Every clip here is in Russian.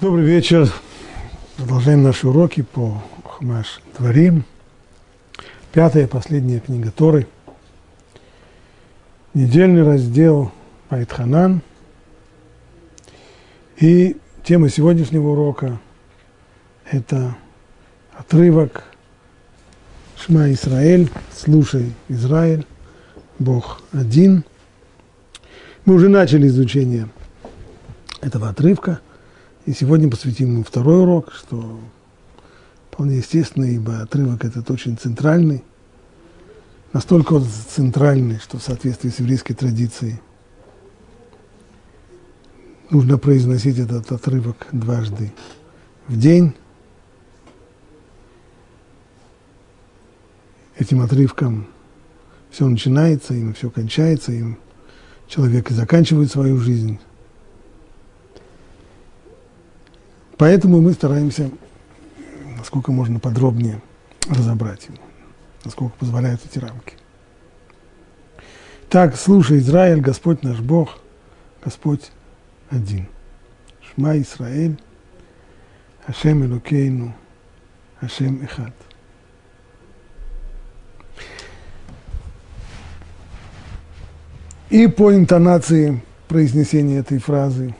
Добрый вечер. Продолжаем наши уроки по Хумаш Творим. Пятая, последняя книга Торы. Недельный раздел Айтханан. И тема сегодняшнего урока – это отрывок Шма Исраэль, слушай, Израиль, Бог один. Мы уже начали изучение этого отрывка – и сегодня посвятим ему второй урок, что вполне естественно, ибо отрывок этот очень центральный, настолько он центральный, что в соответствии с еврейской традицией нужно произносить этот отрывок дважды в день. Этим отрывком все начинается, им все кончается, им человек и заканчивает свою жизнь. Поэтому мы стараемся, насколько можно подробнее разобрать его, насколько позволяют эти рамки. Так, слушай, Израиль, Господь наш Бог, Господь один. Шма Исраэль, Ашем Элокейну, Ашем Эхад. И по интонации произнесения этой фразы –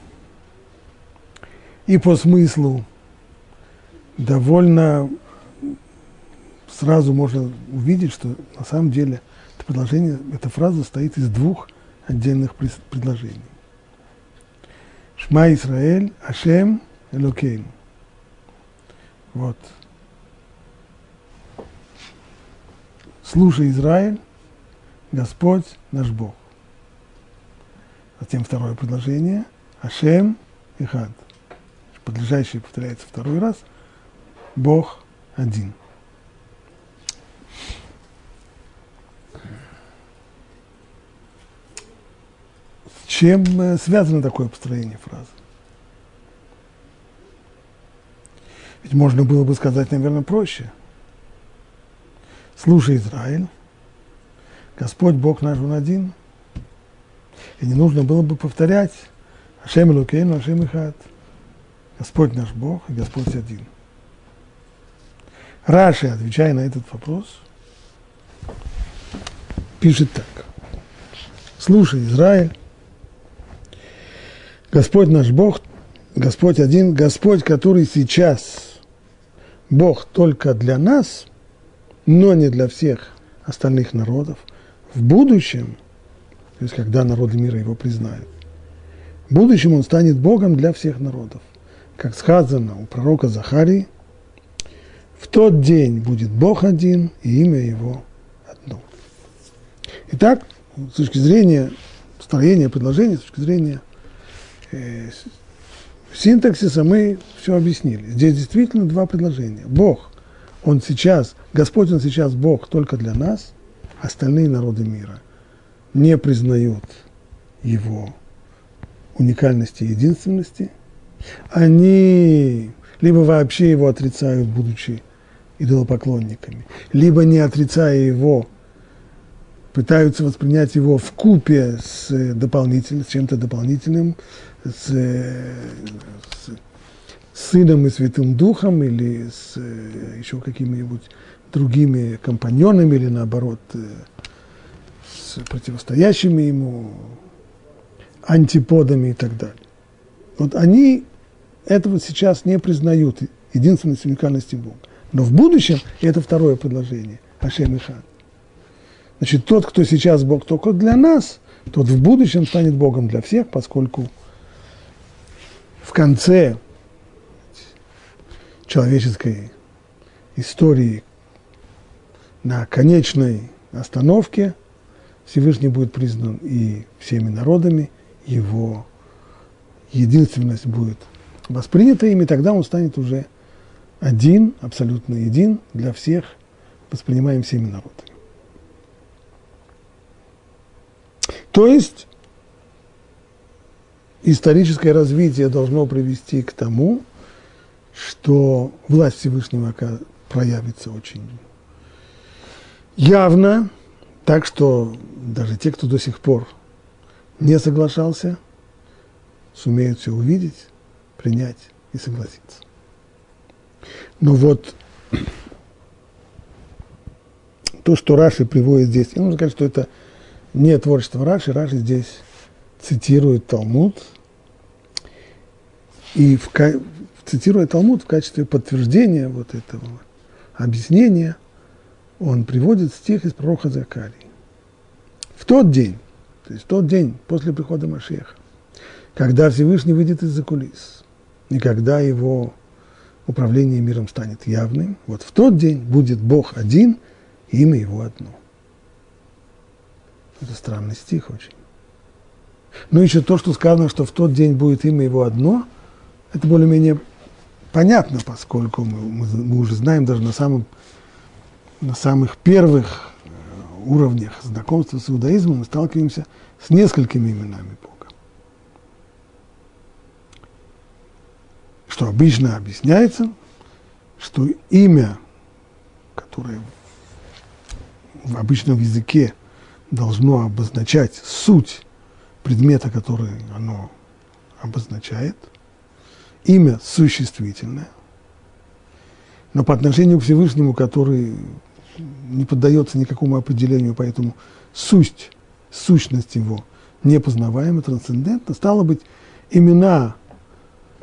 и по смыслу довольно сразу можно увидеть, что на самом деле это предложение, эта фраза состоит из двух отдельных предложений. Шма Исраэль, Ашем, Элокейн. Вот. Слушай, Израиль, Господь наш Бог. Затем второе предложение. Ашем и Хад подлежащее повторяется второй раз, Бог один. С чем э, связано такое построение фразы? Ведь можно было бы сказать, наверное, проще. Слушай, Израиль, Господь Бог наш Он один. И не нужно было бы повторять Ашем Лукейну, Ашем Ихат – Господь наш Бог и Господь один. Раши, отвечая на этот вопрос, пишет так. Слушай, Израиль, Господь наш Бог, Господь один, Господь, который сейчас Бог только для нас, но не для всех остальных народов, в будущем, то есть когда народы мира его признают, в будущем он станет Богом для всех народов как сказано у пророка Захарии, в тот день будет Бог один, и имя его одно. Итак, с точки зрения строения предложения, с точки зрения э, синтаксиса мы все объяснили. Здесь действительно два предложения. Бог, Он сейчас, Господь, Он сейчас Бог только для нас, остальные народы мира не признают Его уникальности и единственности – они либо вообще его отрицают, будучи идолопоклонниками, либо не отрицая его, пытаются воспринять его в купе с дополнительным, с чем-то дополнительным, с, с Сыном и Святым Духом или с еще какими-нибудь другими компаньонами или наоборот с противостоящими ему антиподами и так далее. Вот они этого сейчас не признают, единственность уникальности Бога. Но в будущем, и это второе предложение, Ашем Ихан. Значит, тот, кто сейчас Бог только для нас, тот в будущем станет Богом для всех, поскольку в конце человеческой истории на конечной остановке Всевышний будет признан и всеми народами, его единственность будет воспринято ими, тогда он станет уже один, абсолютно един для всех, воспринимаем всеми народами. То есть историческое развитие должно привести к тому, что власть Всевышнего проявится очень явно, так что даже те, кто до сих пор не соглашался, сумеют все увидеть, принять и согласиться. Но вот то, что Раши приводит здесь, я нужно сказать, что это не творчество Раши, Раши здесь цитирует Талмуд, и в, цитируя Талмуд в качестве подтверждения вот этого объяснения, он приводит стих из пророка Закарии. В тот день, то есть в тот день после прихода Машеха, когда Всевышний выйдет из-за кулис, и когда его управление миром станет явным, вот в тот день будет Бог один, и имя его одно. Это странный стих очень. Но еще то, что сказано, что в тот день будет имя его одно, это более-менее понятно, поскольку мы, мы, мы уже знаем даже на, самом, на самых первых э, уровнях знакомства с иудаизмом мы сталкиваемся с несколькими именами Бога. Что обычно объясняется, что имя, которое в обычном языке должно обозначать суть предмета, который оно обозначает, имя существительное, но по отношению к Всевышнему, который не поддается никакому определению, поэтому суть, сущность его непознаваема, трансцендентна, стало быть, имена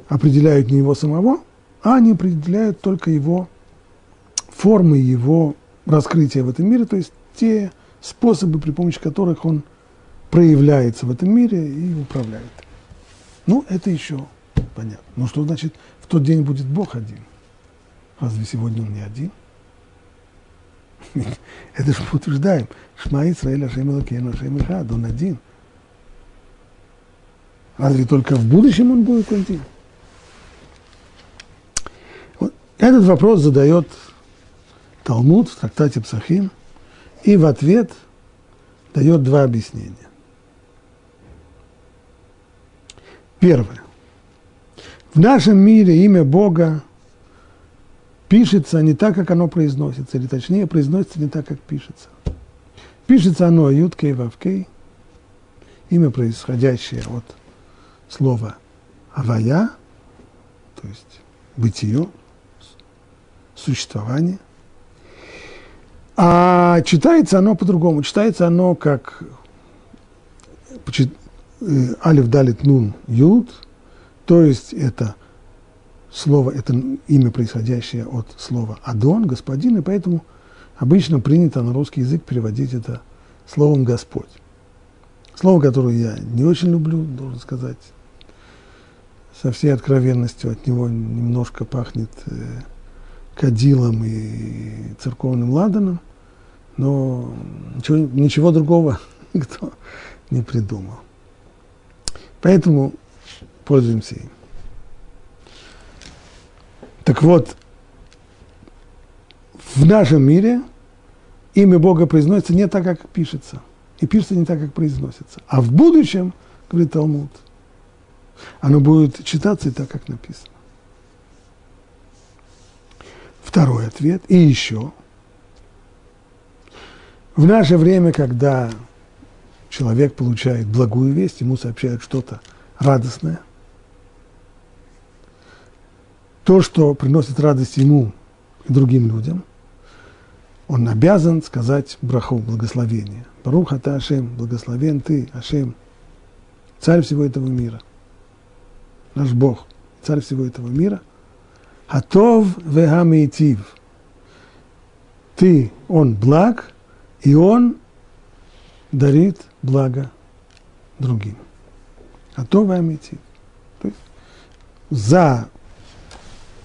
определяют не его самого, а они определяют только его формы, его раскрытия в этом мире, то есть те способы, при помощи которых он проявляется в этом мире и управляет. Ну, это еще понятно. Но что значит, в тот день будет Бог один? Разве сегодня он не один? Это же мы утверждаем. Шма Исраэль Ашем Элокейну Ашем он один. Разве только в будущем он будет один? Вот этот вопрос задает Талмуд в трактате Псахим, и в ответ дает два объяснения. Первое. В нашем мире имя Бога пишется не так, как оно произносится, или точнее, произносится не так, как пишется. Пишется оно Юткей Вавкей, имя, происходящее от слова Авая, то есть бытие, существование. А читается оно по-другому. Читается оно как э, Алиф Далит Нун Юд – то есть это слово, это имя, происходящее от слова «адон», «господин», и поэтому обычно принято на русский язык переводить это словом «Господь». Слово, которое я не очень люблю, должен сказать, со всей откровенностью от него немножко пахнет э, кадилом и церковным ладаном, но ничего, ничего другого никто не придумал. Поэтому пользуемся им. Так вот, в нашем мире имя Бога произносится не так, как пишется. И пишется не так, как произносится. А в будущем, говорит Талмуд, оно будет читаться и так, как написано. Второй ответ. И еще. В наше время, когда человек получает благую весть, ему сообщают что-то радостное, то, что приносит радость ему и другим людям, он обязан сказать браху, благословение. Барух ата Ашем, благословен ты, Ашем, царь всего этого мира, наш Бог, царь всего этого мира. Хатов вехамейтив. Ты, он благ, и он дарит благо другим. Хатов вехамейтив. То есть за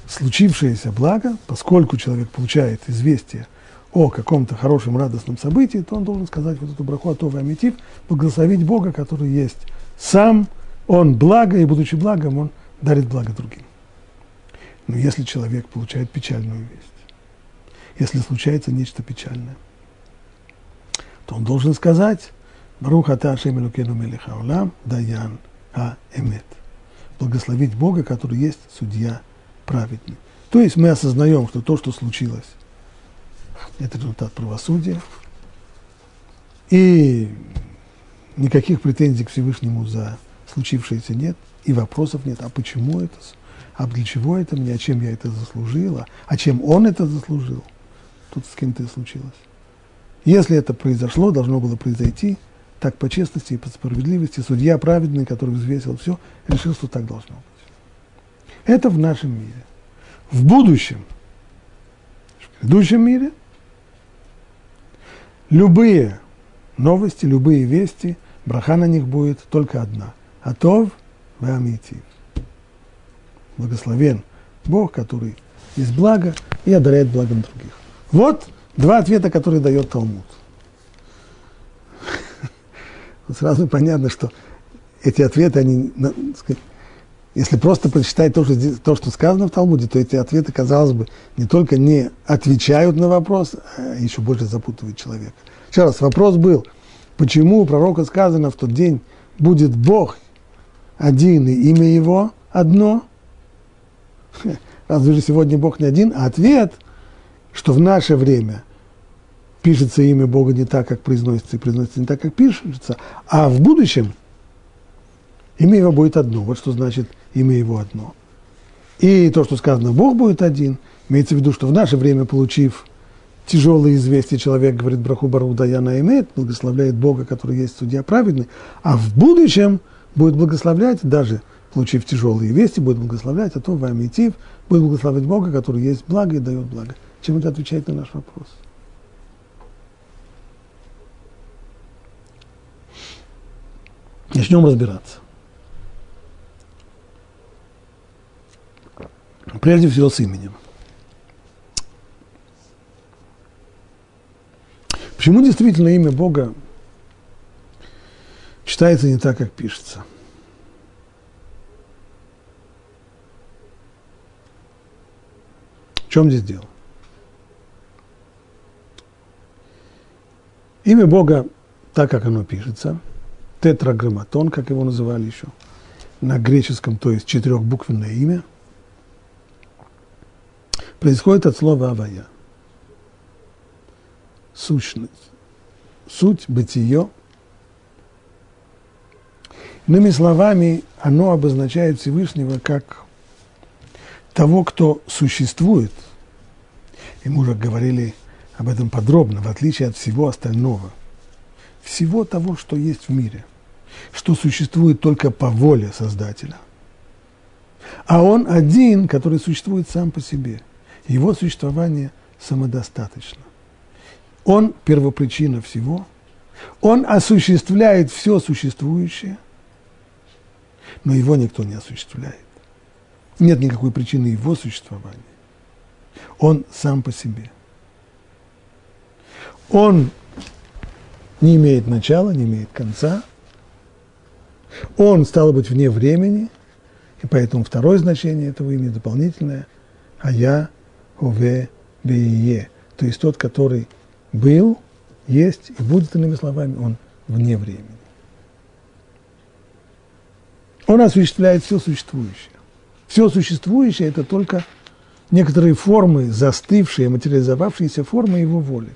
случившееся благо, поскольку человек получает известие о каком-то хорошем, радостном событии, то он должен сказать вот эту браху Атова Амитив, благословить Бога, который есть сам, он благо, и будучи благом, он дарит благо другим. Но если человек получает печальную весть, если случается нечто печальное, то он должен сказать Барух ата Ашем Даян А Эмет. Благословить Бога, который есть судья праведны. То есть мы осознаем, что то, что случилось, это результат правосудия, и никаких претензий к Всевышнему за случившееся нет, и вопросов нет, а почему это, а для чего это мне, а чем я это заслужила, а чем он это заслужил, тут с кем-то случилось. Если это произошло, должно было произойти, так по честности и по справедливости, судья праведный, который взвесил все, решил, что так должно быть. Это в нашем мире. В будущем, в грядущем мире, любые новости, любые вести, браха на них будет только одна. Атов вамитив. Благословен Бог, который есть благо и одаряет благом других. Вот два ответа, которые дает Талмуд. Сразу понятно, что эти ответы, они, если просто прочитать то что, то, что сказано в Талмуде, то эти ответы, казалось бы, не только не отвечают на вопрос, а еще больше запутывают человека. Еще раз, вопрос был, почему у пророка сказано в тот день будет Бог один и имя его одно? Разве же сегодня Бог не один? А ответ, что в наше время пишется имя Бога не так, как произносится, и произносится не так, как пишется, а в будущем имя его будет одно. Вот что значит имя его одно. И то, что сказано, Бог будет один, имеется в виду, что в наше время, получив тяжелые известия человек говорит Браху Бару Даяна имеет, благословляет Бога, который есть судья праведный, а в будущем будет благословлять, даже получив тяжелые вести, будет благословлять, а то Вамитив будет благословлять Бога, который есть благо и дает благо. Чем это отвечает на наш вопрос? Начнем разбираться. Прежде всего с именем. Почему действительно имя Бога читается не так, как пишется? Чем здесь дело? Имя Бога, так как оно пишется, тетраграмматон, как его называли еще, на греческом, то есть четырехбуквенное имя, происходит от слова «авая» сущность, суть, бытие. Иными словами, оно обозначает Всевышнего как того, кто существует. И мы уже говорили об этом подробно, в отличие от всего остального. Всего того, что есть в мире, что существует только по воле Создателя. А он один, который существует сам по себе. Его существование самодостаточно. Он первопричина всего, он осуществляет все существующее, но его никто не осуществляет. Нет никакой причины его существования. Он сам по себе. Он не имеет начала, не имеет конца. Он, стало быть, вне времени, и поэтому второе значение этого имени дополнительное – а я, уве, бие, то есть тот, который был, есть и будет, иными словами, он вне времени. Он осуществляет все существующее. Все существующее – это только некоторые формы, застывшие, материализовавшиеся формы его воли.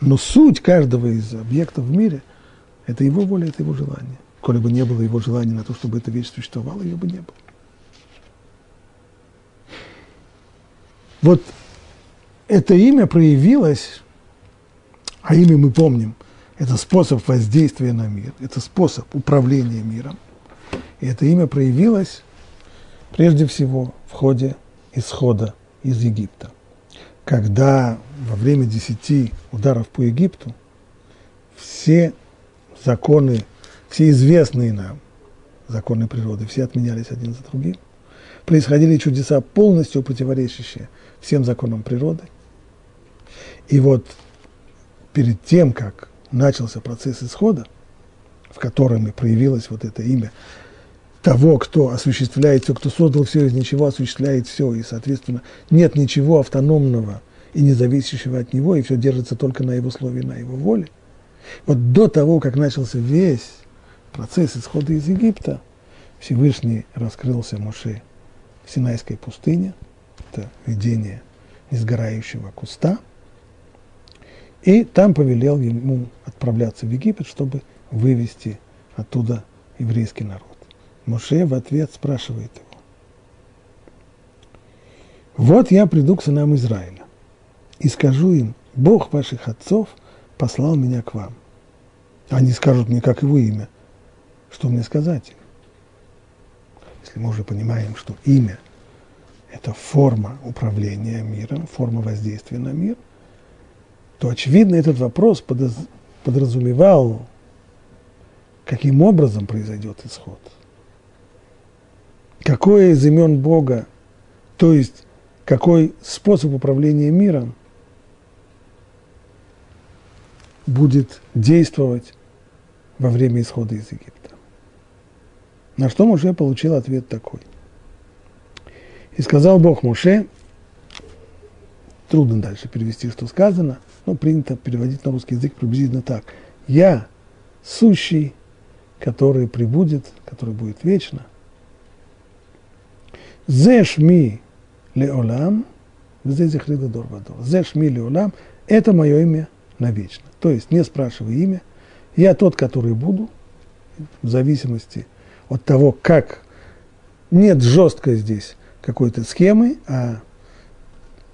Но суть каждого из объектов в мире – это его воля, это его желание. Коли бы не было его желания на то, чтобы эта вещь существовала, ее бы не было. Вот это имя проявилось а имя мы помним, это способ воздействия на мир, это способ управления миром. И это имя проявилось прежде всего в ходе исхода из Египта. Когда во время десяти ударов по Египту все законы, все известные нам законы природы, все отменялись один за другим, происходили чудеса, полностью противоречащие всем законам природы. И вот перед тем, как начался процесс исхода, в котором и проявилось вот это имя того, кто осуществляет все, кто создал все из ничего, осуществляет все, и, соответственно, нет ничего автономного и независящего от него, и все держится только на его слове, на его воле. Вот до того, как начался весь процесс исхода из Египта, Всевышний раскрылся Моше в Синайской пустыне, это видение несгорающего куста – и там повелел ему отправляться в Египет, чтобы вывести оттуда еврейский народ. Моше в ответ спрашивает его, Вот я приду к сынам Израиля и скажу им, Бог ваших отцов послал меня к вам. Они скажут мне, как его имя. Что мне сказать им? Если мы уже понимаем, что имя – это форма управления миром, форма воздействия на мир, то, очевидно, этот вопрос подразумевал, каким образом произойдет исход. Какое из имен Бога, то есть какой способ управления миром будет действовать во время исхода из Египта. На что Муше получил ответ такой. И сказал Бог Муше, трудно дальше перевести, что сказано, но принято переводить на русский язык приблизительно так. Я сущий, который прибудет, который будет вечно. Зеш ми леолам, здесь захрида дорвадор. Зеш ми леолам, это мое имя навечно. То есть не спрашивай имя, я тот, который буду, в зависимости от того, как нет жесткой здесь какой-то схемы, а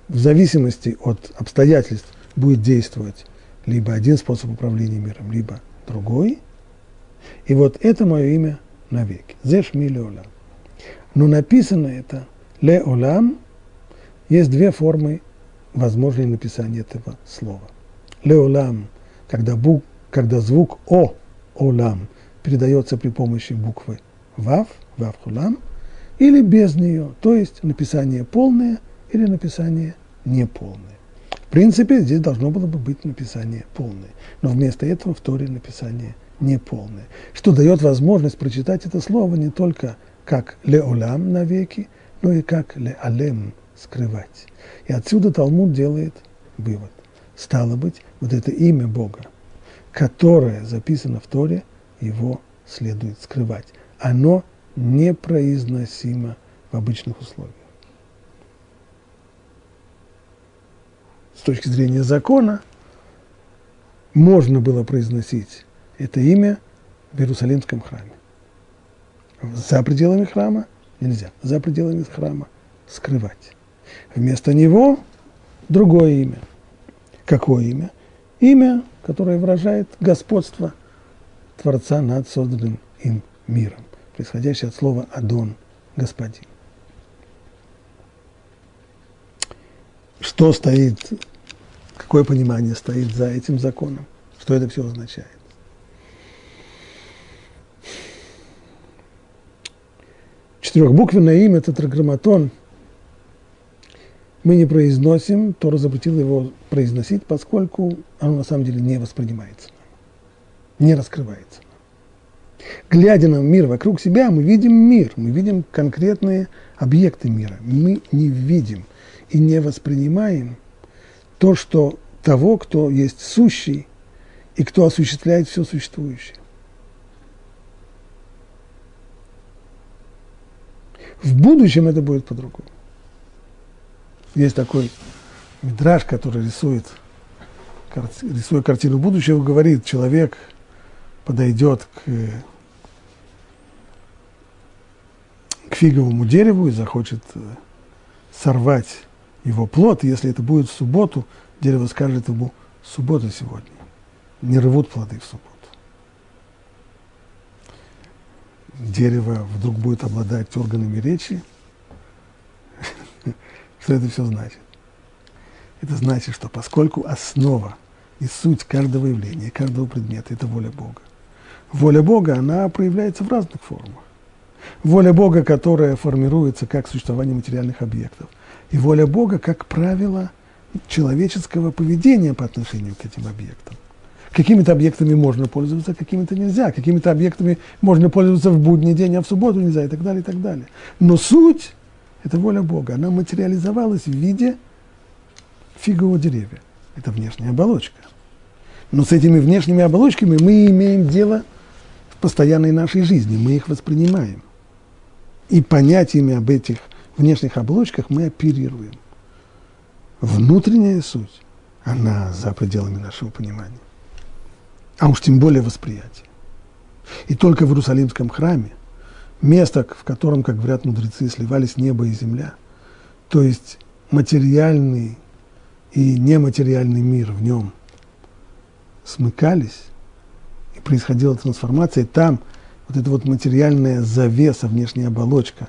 в зависимости от обстоятельств будет действовать либо один способ управления миром, либо другой. И вот это мое имя навеки. Зеш ми леолам. Но написано это леолам, есть две формы возможной написания этого слова. Леолам, когда, бук, когда звук О, Олам, передается при помощи буквы Вав, Вав Хулам, или без нее, то есть написание полное или написание неполное. В принципе, здесь должно было бы быть написание полное, но вместо этого в Торе написание неполное, что дает возможность прочитать это слово не только как леолам навеки, но и как леалем скрывать. И отсюда Талмуд делает вывод. Стало быть, вот это имя Бога, которое записано в Торе, его следует скрывать. Оно непроизносимо в обычных условиях. С точки зрения закона можно было произносить это имя в Иерусалимском храме. За пределами храма нельзя, за пределами храма скрывать. Вместо него другое имя. Какое имя? Имя, которое выражает господство Творца над созданным им миром, происходящее от слова «Адон» – «Господин». Что стоит, какое понимание стоит за этим законом? Что это все означает? Четырехбуквенное имя тетраграмматон мы не произносим, Тора запретил его произносить, поскольку оно на самом деле не воспринимается, не раскрывается. Глядя на мир вокруг себя, мы видим мир, мы видим конкретные объекты мира. Мы не видим и не воспринимаем то, что того, кто есть сущий и кто осуществляет все существующее. В будущем это будет по-другому. Есть такой мидраж, который рисует, рисуя картину будущего, говорит, человек подойдет к, к фиговому дереву и захочет э, сорвать его плод, если это будет в субботу, дерево скажет ему, суббота сегодня, не рвут плоды в субботу. Дерево вдруг будет обладать органами речи, что это все значит? Это значит, что поскольку основа и суть каждого явления, каждого предмета – это воля Бога. Воля Бога, она проявляется в разных формах. Воля Бога, которая формируется как существование материальных объектов. И воля Бога, как правило, человеческого поведения по отношению к этим объектам. Какими-то объектами можно пользоваться, какими-то нельзя. Какими-то объектами можно пользоваться в будний день, а в субботу нельзя, и так далее, и так далее. Но суть – это воля Бога. Она материализовалась в виде фигового деревья. Это внешняя оболочка. Но с этими внешними оболочками мы имеем дело в постоянной нашей жизни, мы их воспринимаем. И понятиями об этих внешних оболочках мы оперируем. Внутренняя суть, она за пределами нашего понимания а уж тем более восприятие. И только в Иерусалимском храме, место, в котором, как говорят мудрецы, сливались небо и земля, то есть материальный и нематериальный мир в нем смыкались, и происходила трансформация, и там вот эта вот материальная завеса, внешняя оболочка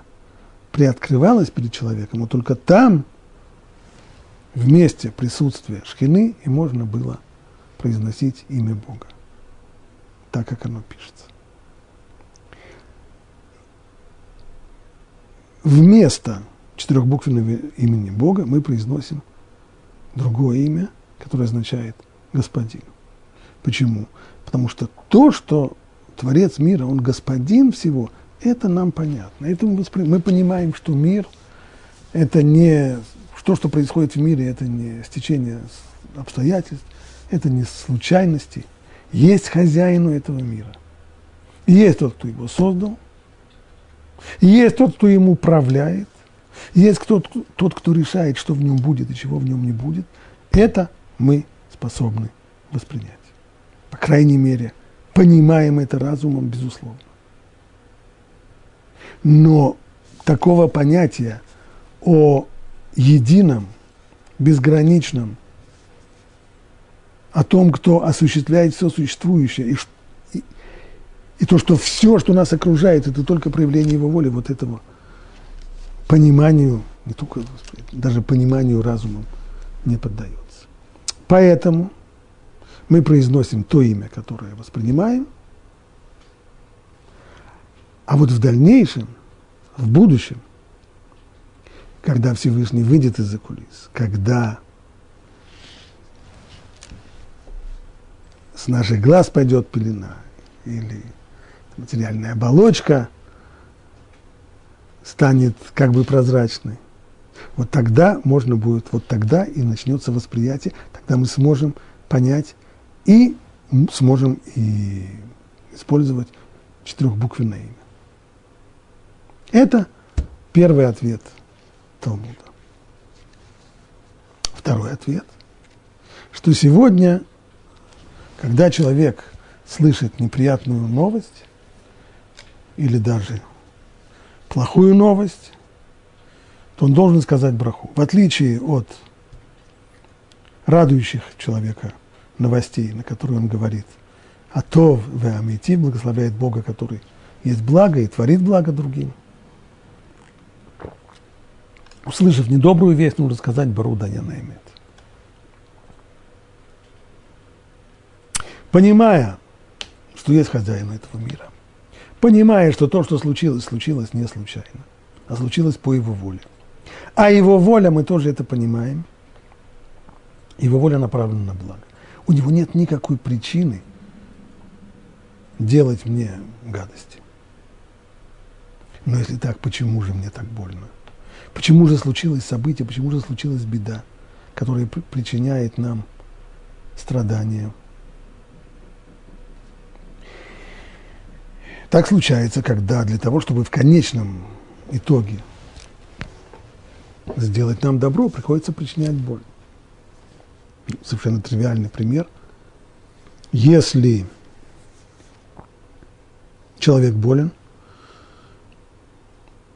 приоткрывалась перед человеком, вот только там, в месте присутствия шхины, и можно было произносить имя Бога, так, как оно пишется. Вместо четырехбуквенного имени Бога мы произносим другое имя, которое означает «господин». Почему? Потому что то, что Творец мира, Он господин всего, это нам понятно. Это мы, мы понимаем, что мир – это не то, что происходит в мире, это не стечение обстоятельств, это не случайности. Есть хозяин у этого мира. Есть тот, кто его создал, есть тот, кто им управляет, есть тот, тот, кто решает, что в нем будет и чего в нем не будет. Это мы способны воспринять. По крайней мере, понимаем это разумом, безусловно. Но такого понятия о едином, безграничном, о том, кто осуществляет все существующее, и, и, и то, что все, что нас окружает, это только проявление его воли, вот этого пониманию, не только, даже пониманию разумом не поддается. Поэтому мы произносим то имя, которое воспринимаем, а вот в дальнейшем, в будущем, когда Всевышний выйдет из-за кулис, когда с наших глаз пойдет пелена или материальная оболочка станет как бы прозрачной. Вот тогда можно будет, вот тогда и начнется восприятие, тогда мы сможем понять и сможем и использовать четырехбуквенное имя. Это первый ответ Талмуда. Второй ответ, что сегодня, когда человек слышит неприятную новость или даже плохую новость, то он должен сказать браху. В отличие от радующих человека новостей, на которые он говорит, а то в Амити благословляет Бога, который есть благо и творит благо другим – услышав недобрую весть, нужно сказать Бару Даяна имеет. Понимая, что есть хозяин этого мира, понимая, что то, что случилось, случилось не случайно, а случилось по его воле. А его воля, мы тоже это понимаем, его воля направлена на благо. У него нет никакой причины делать мне гадости. Но если так, почему же мне так больно? Почему же случилось событие, почему же случилась беда, которая причиняет нам страдания? Так случается, когда для того, чтобы в конечном итоге сделать нам добро, приходится причинять боль. Совершенно тривиальный пример. Если человек болен,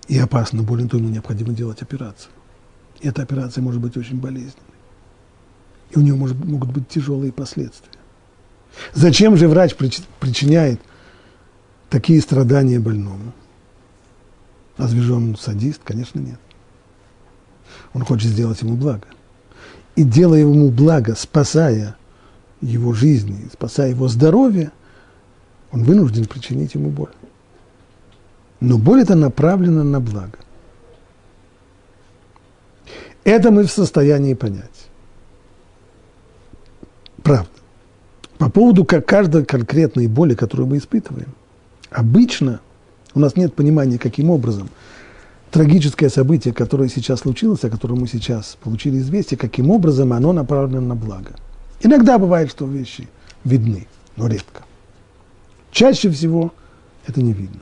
и опасно болен, то ему необходимо делать операцию. И эта операция может быть очень болезненной. И у нее может, могут быть тяжелые последствия. Зачем же врач причиняет такие страдания больному? Разве же он садист? Конечно, нет. Он хочет сделать ему благо. И делая ему благо, спасая его жизнь, спасая его здоровье, он вынужден причинить ему боль но боль это направлена на благо. Это мы в состоянии понять. Правда. По поводу как каждой конкретной боли, которую мы испытываем, обычно у нас нет понимания, каким образом трагическое событие, которое сейчас случилось, о котором мы сейчас получили известие, каким образом оно направлено на благо. Иногда бывает, что вещи видны, но редко. Чаще всего это не видно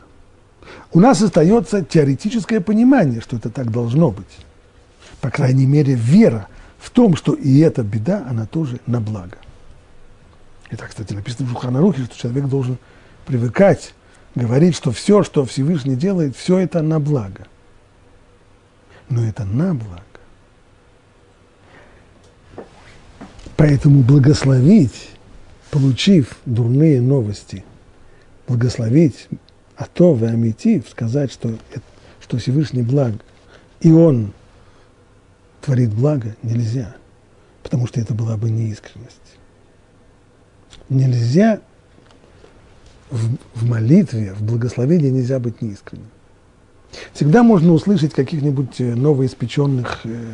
у нас остается теоретическое понимание, что это так должно быть. По крайней мере, вера в том, что и эта беда, она тоже на благо. Это, кстати, написано в Шуханарухе, что человек должен привыкать говорить, что все, что Всевышний делает, все это на благо. Но это на благо. Поэтому благословить, получив дурные новости, благословить Атов и Амитив, сказать, что, что Всевышний благ, и Он творит благо, нельзя, потому что это была бы неискренность. Нельзя в, в молитве, в благословении нельзя быть неискренним. Всегда можно услышать каких-нибудь э, новоиспеченных э,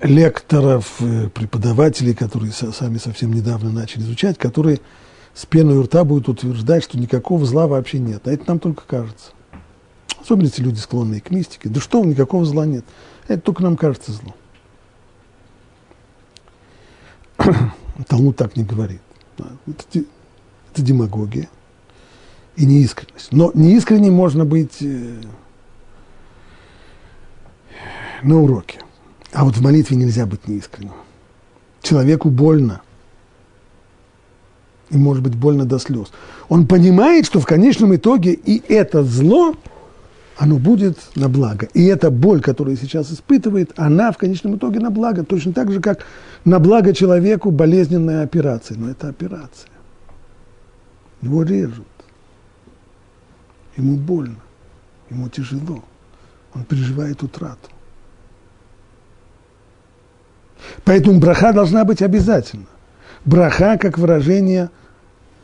лекторов, э, преподавателей, которые сами совсем недавно начали изучать, которые с пеной у рта будут утверждать, что никакого зла вообще нет. А это нам только кажется. Особенно если люди склонные к мистике. Да что, никакого зла нет. Это только нам кажется зло. Талмуд так не говорит. Это, это демагогия и неискренность. Но неискренним можно быть э, на уроке. А вот в молитве нельзя быть неискренним. Человеку больно. И может быть больно до слез. Он понимает, что в конечном итоге и это зло, оно будет на благо. И эта боль, которую сейчас испытывает, она в конечном итоге на благо. Точно так же, как на благо человеку болезненная операция. Но это операция. Его режут. Ему больно. Ему тяжело. Он переживает утрату. Поэтому браха должна быть обязательно. Браха как выражение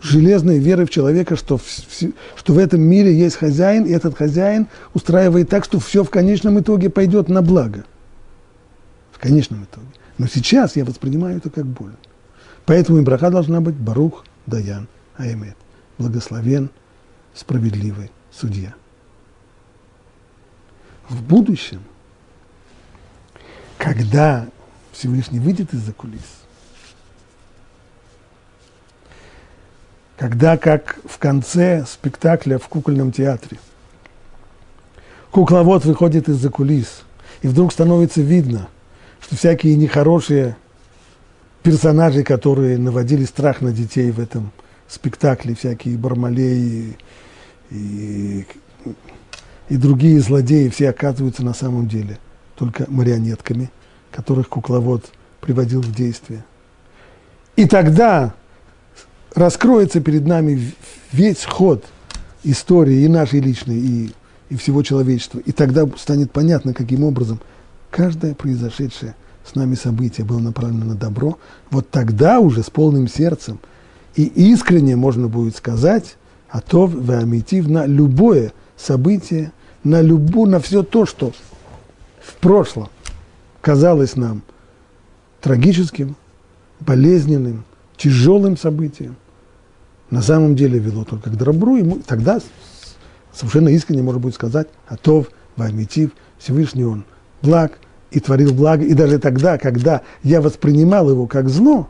железной веры в человека, что в, что в этом мире есть хозяин, и этот хозяин устраивает так, что все в конечном итоге пойдет на благо. В конечном итоге. Но сейчас я воспринимаю это как боль. Поэтому и браха должна быть Барух Даян Аймет. Благословен, справедливый судья. В будущем, когда Всевышний выйдет из-за кулис. Когда, как в конце спектакля в кукольном театре, кукловод выходит из-за кулис, и вдруг становится видно, что всякие нехорошие персонажи, которые наводили страх на детей в этом спектакле, всякие бармалеи и, и другие злодеи, все оказываются на самом деле только марионетками – которых кукловод приводил в действие. И тогда раскроется перед нами весь ход истории и нашей личной, и, и всего человечества. И тогда станет понятно, каким образом каждое произошедшее с нами событие было направлено на добро. Вот тогда уже с полным сердцем и искренне можно будет сказать «Атов веамитив» на любое событие, на любую, на все то, что в прошлом казалось нам трагическим, болезненным, тяжелым событием, на самом деле вело только к добру, и тогда совершенно искренне можно будет сказать «Атов, Ваймитив, Всевышний Он благ и творил благо». И даже тогда, когда я воспринимал его как зло,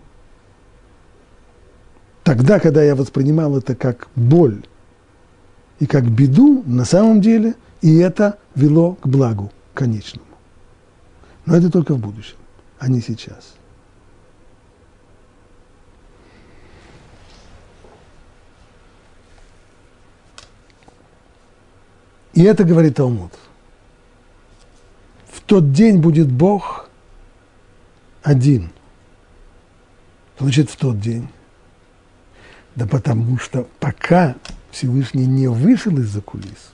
тогда, когда я воспринимал это как боль и как беду, на самом деле и это вело к благу конечному. Но это только в будущем, а не сейчас. И это говорит Талмуд. В тот день будет Бог один. Значит, в тот день. Да потому что пока Всевышний не вышел из-за кулис,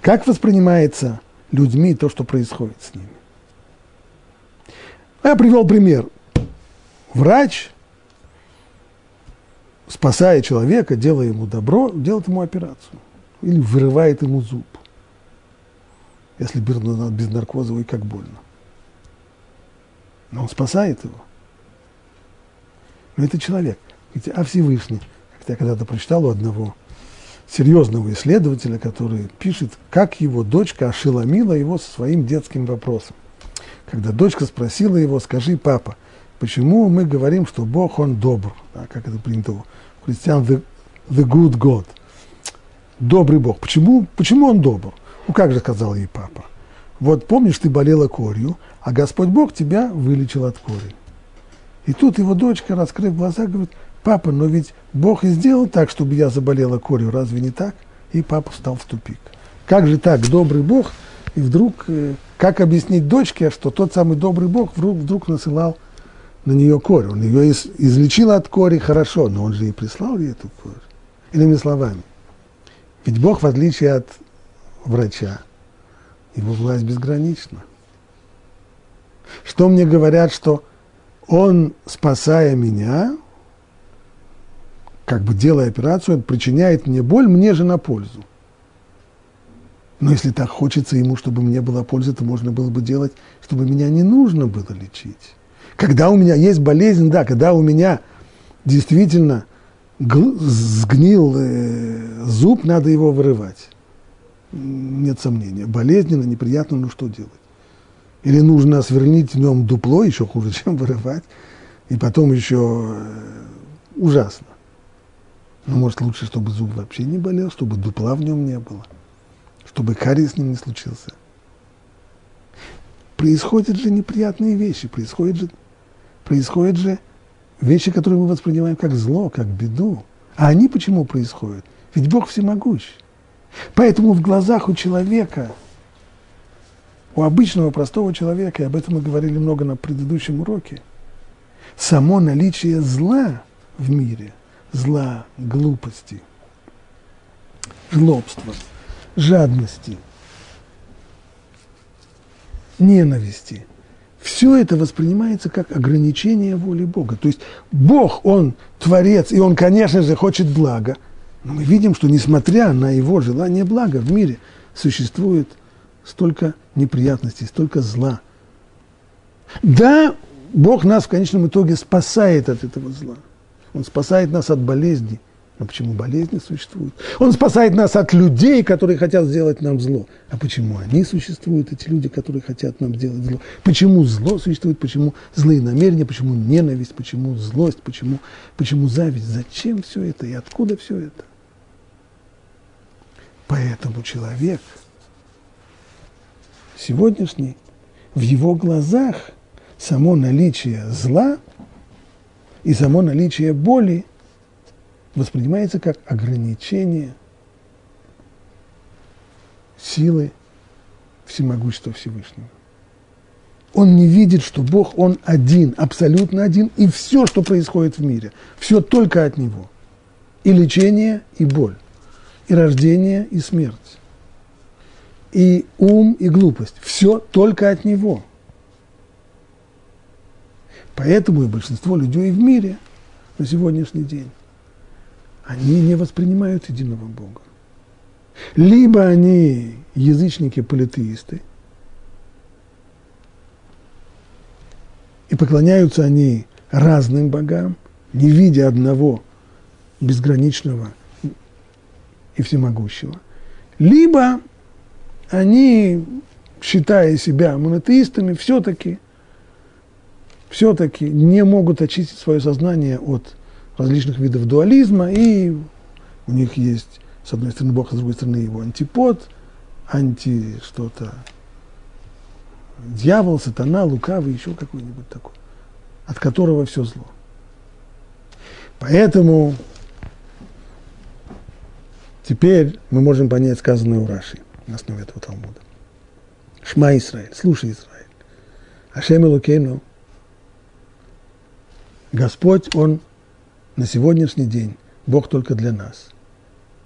как воспринимается – людьми то, что происходит с ними. Я привел пример. Врач, спасая человека, делая ему добро, делает ему операцию. Или вырывает ему зуб. Если без наркоза, ой, как больно. Но он спасает его. Но это человек. А Всевышний, как я когда-то прочитал у одного серьезного исследователя, который пишет, как его дочка ошеломила его со своим детским вопросом. Когда дочка спросила его, скажи, папа, почему мы говорим, что Бог, Он добр, да, как это принято у христиан, the, the good God, добрый Бог. Почему, почему Он добр? Ну, как же сказал ей папа. Вот помнишь, ты болела корью, а Господь Бог тебя вылечил от кори. И тут его дочка, раскрыв глаза, говорит, папа, но ведь Бог и сделал так, чтобы я заболела корью, разве не так? И папа встал в тупик. Как же так, добрый Бог И вдруг, э, как объяснить дочке, что тот самый добрый Бог вдруг, вдруг насылал на нее корь. Он ее из, излечил от кори хорошо, но он же и прислал ей эту корь. Иными словами, ведь Бог, в отличие от врача, его власть безгранична. Что мне говорят, что он, спасая меня, как бы делая операцию, он причиняет мне боль, мне же на пользу. Но если так хочется ему, чтобы мне была польза, то можно было бы делать, чтобы меня не нужно было лечить. Когда у меня есть болезнь, да, когда у меня действительно сгнил зуб, надо его вырывать. Нет сомнения. Болезненно, неприятно, ну что делать? Или нужно сверлить в нем дупло, еще хуже, чем вырывать, и потом еще э, ужасно. Но может лучше, чтобы зуб вообще не болел, чтобы дупла в нем не было, чтобы карий с ним не случился. Происходят же неприятные вещи, происходят же, происходят же вещи, которые мы воспринимаем как зло, как беду. А они почему происходят? Ведь Бог всемогущ. Поэтому в глазах у человека, у обычного простого человека, и об этом мы говорили много на предыдущем уроке, само наличие зла в мире, зла, глупости, жлобства, жадности, ненависти – все это воспринимается как ограничение воли Бога. То есть Бог, Он творец, и Он, конечно же, хочет блага. Но мы видим, что несмотря на Его желание блага в мире, существует столько неприятностей, столько зла. Да, Бог нас в конечном итоге спасает от этого зла. Он спасает нас от болезней – а почему болезни существуют? Он спасает нас от людей, которые хотят сделать нам зло. А почему они существуют, эти люди, которые хотят нам сделать зло? Почему зло существует? Почему злые намерения? Почему ненависть? Почему злость? Почему, почему зависть? Зачем все это и откуда все это? Поэтому человек сегодняшний, в его глазах само наличие зла и само наличие боли – воспринимается как ограничение силы всемогущества Всевышнего. Он не видит, что Бог, Он один, абсолютно один, и все, что происходит в мире, все только от Него. И лечение, и боль, и рождение, и смерть, и ум, и глупость. Все только от Него. Поэтому и большинство людей в мире на сегодняшний день они не воспринимают единого Бога. Либо они язычники-политеисты, и поклоняются они разным богам, не видя одного безграничного и всемогущего. Либо они, считая себя монотеистами, все-таки все-таки не могут очистить свое сознание от различных видов дуализма, и у них есть, с одной стороны, Бог, а с другой стороны, его антипод, анти что-то, дьявол, сатана, лукавый, еще какой-нибудь такой, от которого все зло. Поэтому теперь мы можем понять сказанное у Раши на основе этого Талмуда. Шма Исраиль, слушай Израиль. Ашем Элукейну, Господь, Он на сегодняшний день Бог только для нас.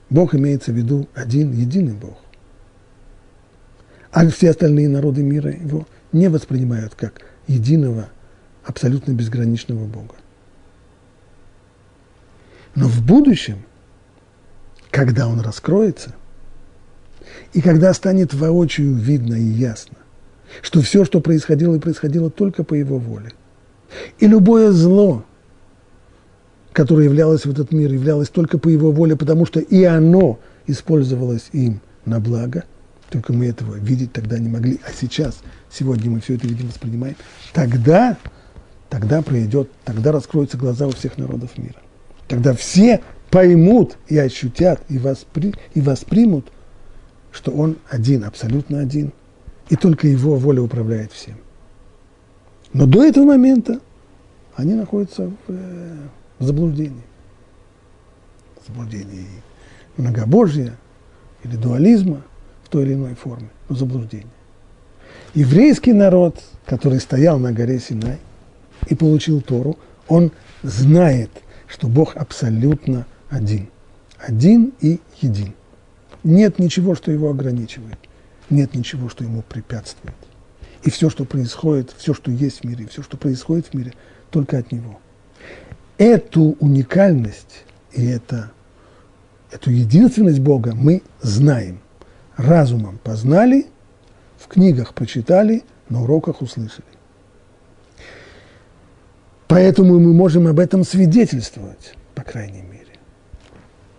Бог имеется в виду один, единый Бог. А все остальные народы мира его не воспринимают как единого, абсолютно безграничного Бога. Но в будущем, когда он раскроется, и когда станет воочию видно и ясно, что все, что происходило, и происходило только по его воле, и любое зло – которое являлось в этот мир, являлось только по его воле, потому что и оно использовалось им на благо, только мы этого видеть тогда не могли. А сейчас, сегодня мы все это видим, воспринимаем. Тогда, тогда пройдет, тогда раскроются глаза у всех народов мира. Тогда все поймут и ощутят, и, воспри, и воспримут, что он один, абсолютно один, и только его воля управляет всем. Но до этого момента они находятся в, э, в заблуждении. В или дуализма в той или иной форме, но заблуждение. еврейский народ, который стоял на горе Синай и получил Тору, он знает, что Бог абсолютно один. Один и един. Нет ничего, что его ограничивает. Нет ничего, что ему препятствует. И все, что происходит, все, что есть в мире, все, что происходит в мире, только от него. Эту уникальность и это, эту единственность Бога мы знаем. Разумом познали, в книгах прочитали, на уроках услышали. Поэтому мы можем об этом свидетельствовать, по крайней мере.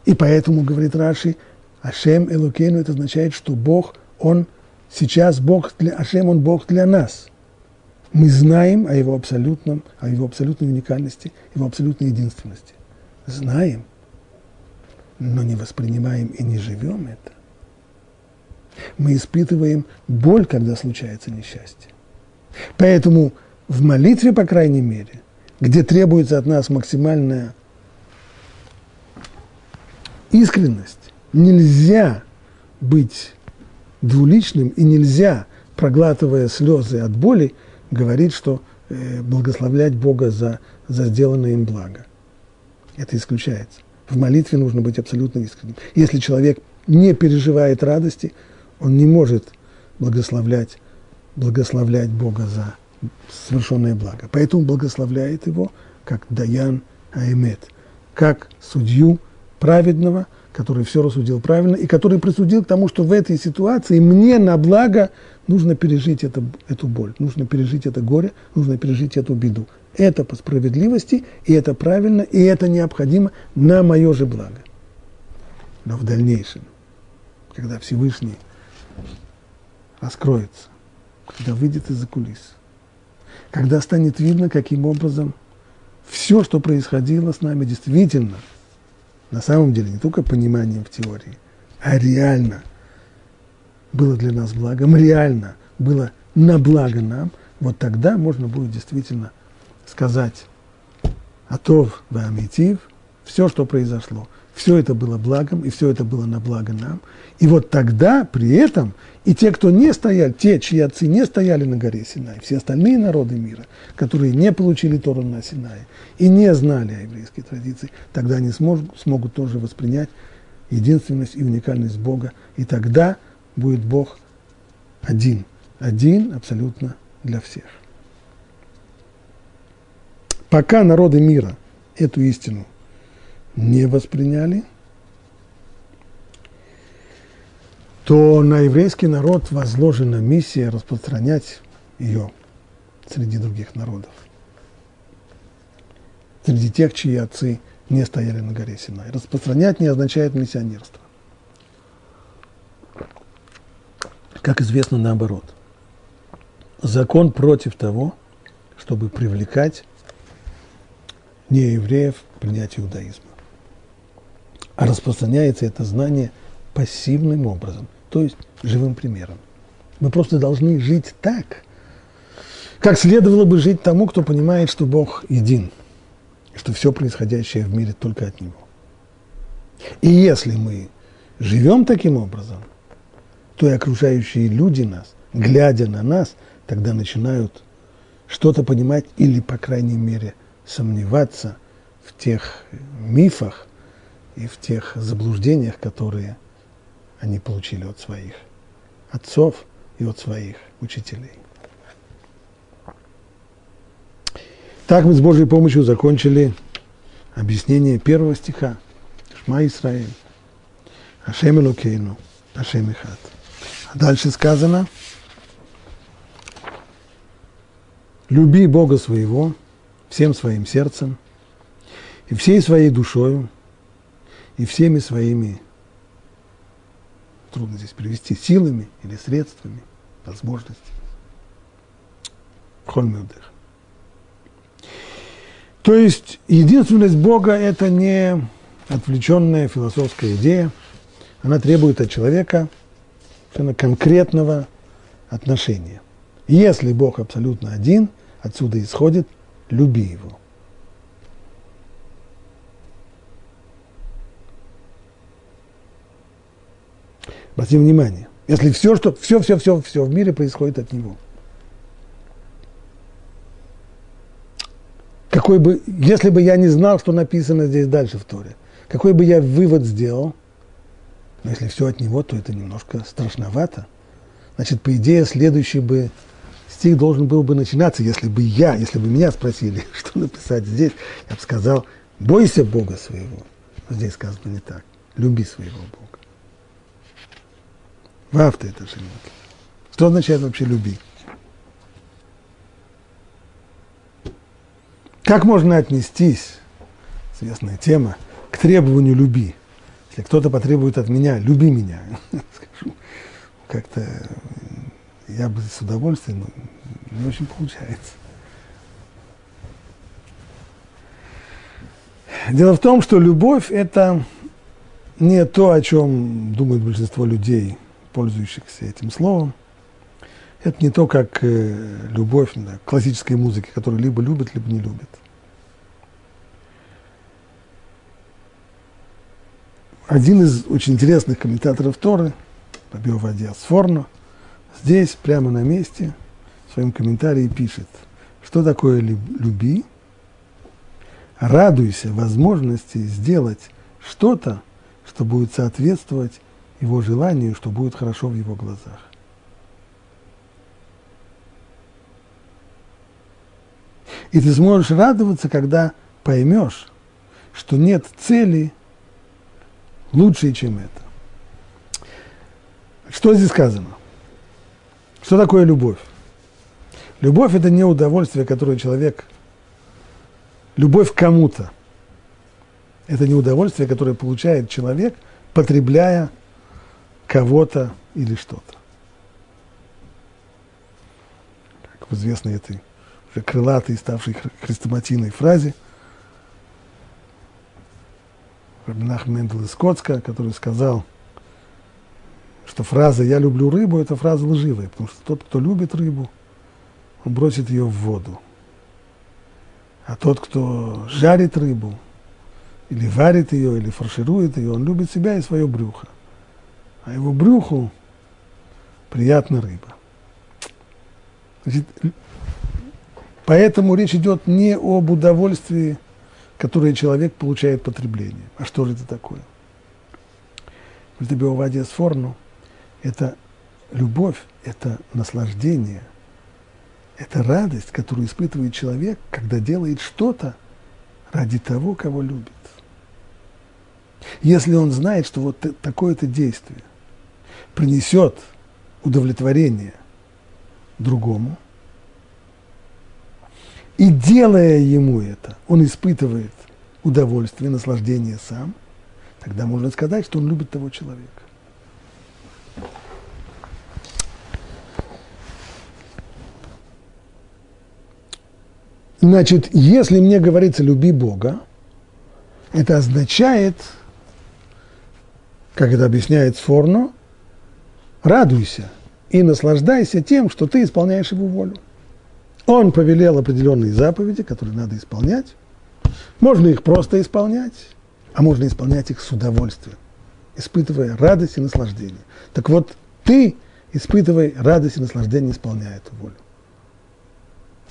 И поэтому, говорит Раши, Ашем Элукейну, это означает, что Бог, Он сейчас Бог для Ашем, Он Бог для нас. Мы знаем о Его абсолютном, о Его абсолютной уникальности, Его абсолютной единственности. Знаем, но не воспринимаем и не живем это. Мы испытываем боль, когда случается несчастье. Поэтому в молитве, по крайней мере, где требуется от нас максимальная искренность, нельзя быть двуличным и нельзя, проглатывая слезы от боли, говорить, что э, благословлять Бога за, за сделанное им благо. Это исключается. В молитве нужно быть абсолютно искренним. Если человек не переживает радости, он не может благословлять, благословлять Бога за совершенное благо. Поэтому благословляет его как Даян Аэмет, как судью праведного, который все рассудил правильно, и который присудил к тому, что в этой ситуации мне на благо нужно пережить это, эту боль, нужно пережить это горе, нужно пережить эту беду. Это по справедливости, и это правильно, и это необходимо на мое же благо. Но в дальнейшем, когда Всевышний раскроется, когда выйдет из-за кулис, когда станет видно, каким образом все, что происходило с нами, действительно, на самом деле, не только пониманием в теории, а реально было для нас благом, реально было на благо нам, вот тогда можно будет действительно сказать «Атов ваамитив», все, что произошло, все это было благом, и все это было на благо нам. И вот тогда, при этом, и те, кто не стояли, те, чьи отцы не стояли на горе Синай, все остальные народы мира, которые не получили Тору на Синае и не знали о еврейской традиции, тогда они смогут, смогут тоже воспринять единственность и уникальность Бога. И тогда будет Бог один, один абсолютно для всех. Пока народы мира эту истину – не восприняли, то на еврейский народ возложена миссия распространять ее среди других народов. Среди тех, чьи отцы не стояли на горе Синай. Распространять не означает миссионерство. Как известно, наоборот. Закон против того, чтобы привлекать неевреев к принятию иудаизма а распространяется это знание пассивным образом, то есть живым примером. Мы просто должны жить так, как следовало бы жить тому, кто понимает, что Бог един, что все происходящее в мире только от Него. И если мы живем таким образом, то и окружающие люди нас, глядя на нас, тогда начинают что-то понимать или, по крайней мере, сомневаться в тех мифах, и в тех заблуждениях, которые они получили от своих отцов и от своих учителей. Так мы с Божьей помощью закончили объяснение первого стиха. Шма Исраиль. Ашем Элокейну. Ашем Ихат. А дальше сказано, люби Бога своего всем своим сердцем и всей своей душою, и всеми своими, трудно здесь привести, силами или средствами, возможностями. Хольмюдер. То есть единственность Бога – это не отвлеченная философская идея, она требует от человека конкретного отношения. Если Бог абсолютно один, отсюда исходит «люби Его». Обратим внимание. Если все, что, все, все, все, все в мире происходит от него. Какой бы, если бы я не знал, что написано здесь дальше в Торе, какой бы я вывод сделал, но если все от него, то это немножко страшновато. Значит, по идее, следующий бы стих должен был бы начинаться, если бы я, если бы меня спросили, что написать здесь, я бы сказал, бойся Бога своего. Но здесь сказано не так, люби своего Бога. Вавта это же Что означает вообще люби? Как можно отнестись, известная тема, к требованию люби? Если кто-то потребует от меня, люби меня, скажу, как-то я бы с удовольствием, но не очень получается. Дело в том, что любовь – это не то, о чем думает большинство людей, пользующихся этим словом – это не то, как э, любовь да, классической музыки, которую либо любят, либо не любят. Один из очень интересных комментаторов Торы, Раби Овадия Сфорно, здесь, прямо на месте, в своем комментарии пишет, что такое люби, радуйся возможности сделать что-то, что будет соответствовать его желанию, что будет хорошо в его глазах. И ты сможешь радоваться, когда поймешь, что нет цели лучше, чем это. Что здесь сказано? Что такое любовь? Любовь – это не удовольствие, которое человек… Любовь к кому-то. Это не удовольствие, которое получает человек, потребляя кого-то или что-то. Как в известной этой крылатой, ставшей хрестоматийной фразе Рабинах Мендел из Коцка, который сказал, что фраза «я люблю рыбу» – это фраза лживая, потому что тот, кто любит рыбу, он бросит ее в воду. А тот, кто жарит рыбу, или варит ее, или фарширует ее, он любит себя и свое брюхо. А его брюху приятна рыба. Значит, Поэтому речь идет не об удовольствии, которое человек получает потребление. А что же это такое? В Биовадия Сфорну это любовь, это наслаждение, это радость, которую испытывает человек, когда делает что-то ради того, кого любит. Если он знает, что вот такое-то действие принесет удовлетворение другому – и делая ему это, он испытывает удовольствие, наслаждение сам, тогда можно сказать, что он любит того человека. Значит, если мне говорится «люби Бога», это означает, как это объясняет Сфорно, радуйся и наслаждайся тем, что ты исполняешь его волю. Он повелел определенные заповеди, которые надо исполнять. Можно их просто исполнять, а можно исполнять их с удовольствием, испытывая радость и наслаждение. Так вот, ты испытывай радость и наслаждение, исполняя эту волю.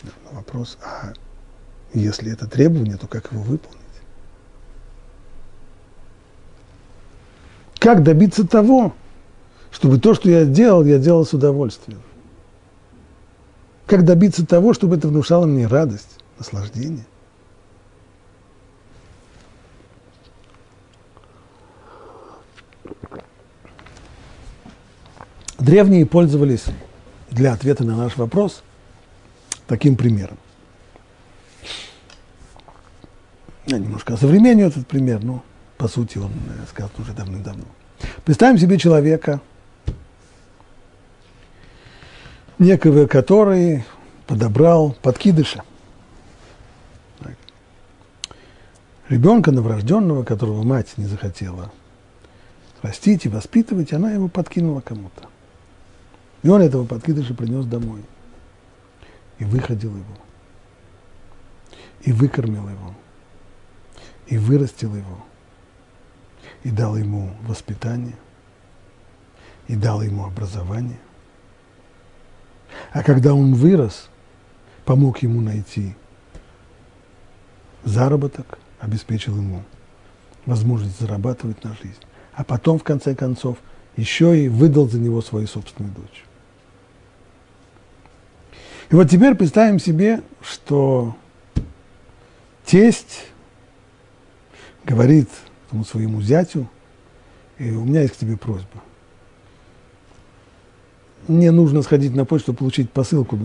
Но вопрос, а если это требование, то как его выполнить? Как добиться того, чтобы то, что я делал, я делал с удовольствием? Как добиться того, чтобы это внушало мне радость, наслаждение? Древние пользовались для ответа на наш вопрос таким примером. Я немножко осовременю этот пример, но по сути он э, сказан уже давным-давно. Представим себе человека – некого, который подобрал подкидыша. Ребенка новорожденного, которого мать не захотела растить и воспитывать, она его подкинула кому-то. И он этого подкидыша принес домой. И выходил его. И выкормил его. И вырастил его. И дал ему воспитание. И дал ему образование. А когда он вырос, помог ему найти заработок, обеспечил ему возможность зарабатывать на жизнь. А потом, в конце концов, еще и выдал за него свою собственную дочь. И вот теперь представим себе, что тесть говорит своему зятю, и у меня есть к тебе просьба. Мне нужно сходить на почту, получить посылку.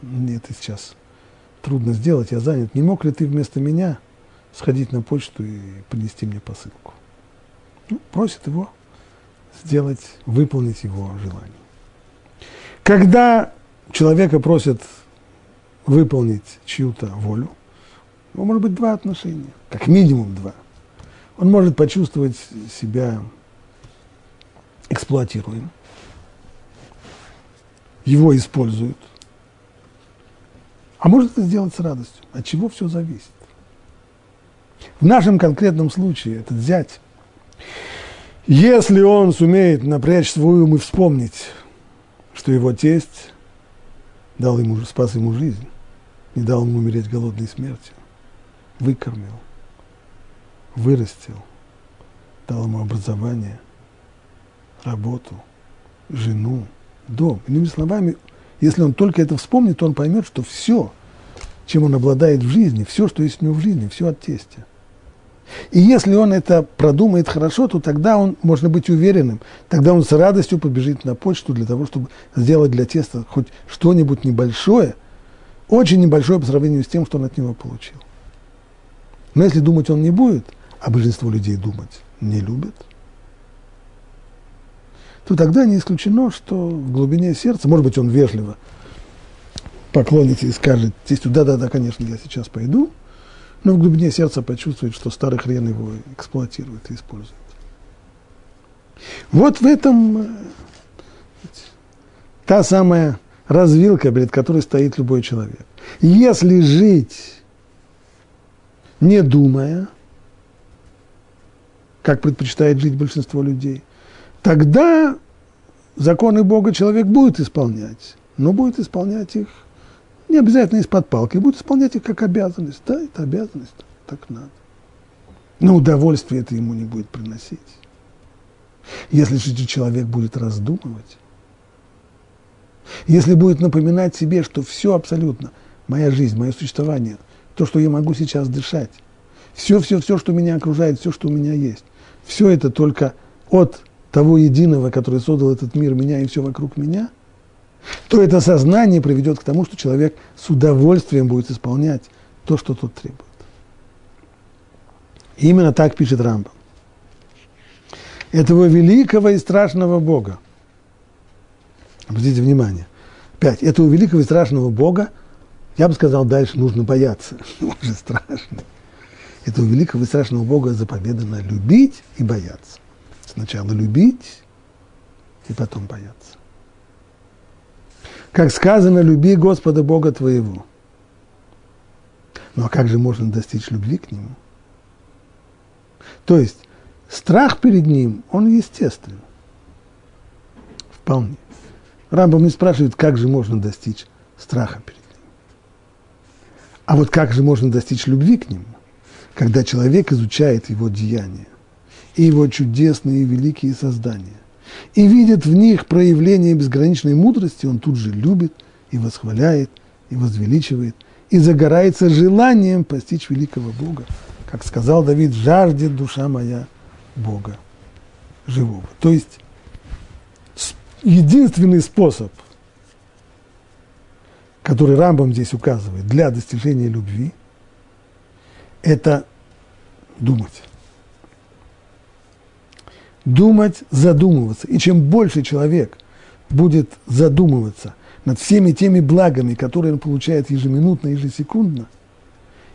Мне это сейчас трудно сделать, я занят. Не мог ли ты вместо меня сходить на почту и принести мне посылку? Ну, просит его сделать, выполнить его желание. Когда человека просят выполнить чью-то волю, у может быть два отношения, как минимум два. Он может почувствовать себя эксплуатируем, его используют, а может это сделать с радостью. От чего все зависит? В нашем конкретном случае этот зять, если он сумеет напрячь свой ум и вспомнить, что его тесть дал ему, спас ему жизнь, не дал ему умереть голодной смертью, выкормил, вырастил, дал ему образование, работу, жену, дом. Иными словами, если он только это вспомнит, то он поймет, что все, чем он обладает в жизни, все, что есть у него в жизни, все от тестя. И если он это продумает хорошо, то тогда он, можно быть уверенным, тогда он с радостью побежит на почту для того, чтобы сделать для теста хоть что-нибудь небольшое, очень небольшое по сравнению с тем, что он от него получил. Но если думать он не будет, а большинство людей думать не любят, то тогда не исключено, что в глубине сердца, может быть, он вежливо поклонится и скажет тестю, да-да-да, конечно, я сейчас пойду – но в глубине сердца почувствует, что старый хрен его эксплуатирует и использует. Вот в этом э, та самая развилка, перед которой стоит любой человек. Если жить не думая, как предпочитает жить большинство людей, тогда законы Бога человек будет исполнять, но будет исполнять их не обязательно из-под палки, будет исполнять их как обязанность. Да, это обязанность, так надо. Но удовольствие это ему не будет приносить. Если же человек будет раздумывать, если будет напоминать себе, что все абсолютно, моя жизнь, мое существование, то, что я могу сейчас дышать, все, все, все, что меня окружает, все, что у меня есть, все это только от того единого, который создал этот мир, меня и все вокруг меня – то это сознание приведет к тому, что человек с удовольствием будет исполнять то, что тот требует. И именно так пишет Рамбам. Этого великого и страшного Бога. Обратите внимание. Пять. Этого великого и страшного Бога, я бы сказал, дальше нужно бояться. Он же страшный. Этого великого и страшного Бога заповедано любить и бояться. Сначала любить и потом бояться. Как сказано, люби Господа Бога твоего. Ну а как же можно достичь любви к Нему? То есть страх перед Ним, он естественный. Вполне. Рамбам не спрашивает, как же можно достичь страха перед Ним. А вот как же можно достичь любви к Нему? Когда человек изучает Его деяния и Его чудесные и великие создания и видит в них проявление безграничной мудрости, он тут же любит и восхваляет, и возвеличивает, и загорается желанием постичь великого Бога. Как сказал Давид, жаждет душа моя Бога живого. То есть единственный способ, который Рамбам здесь указывает для достижения любви, это думать думать, задумываться. И чем больше человек будет задумываться над всеми теми благами, которые он получает ежеминутно, ежесекундно,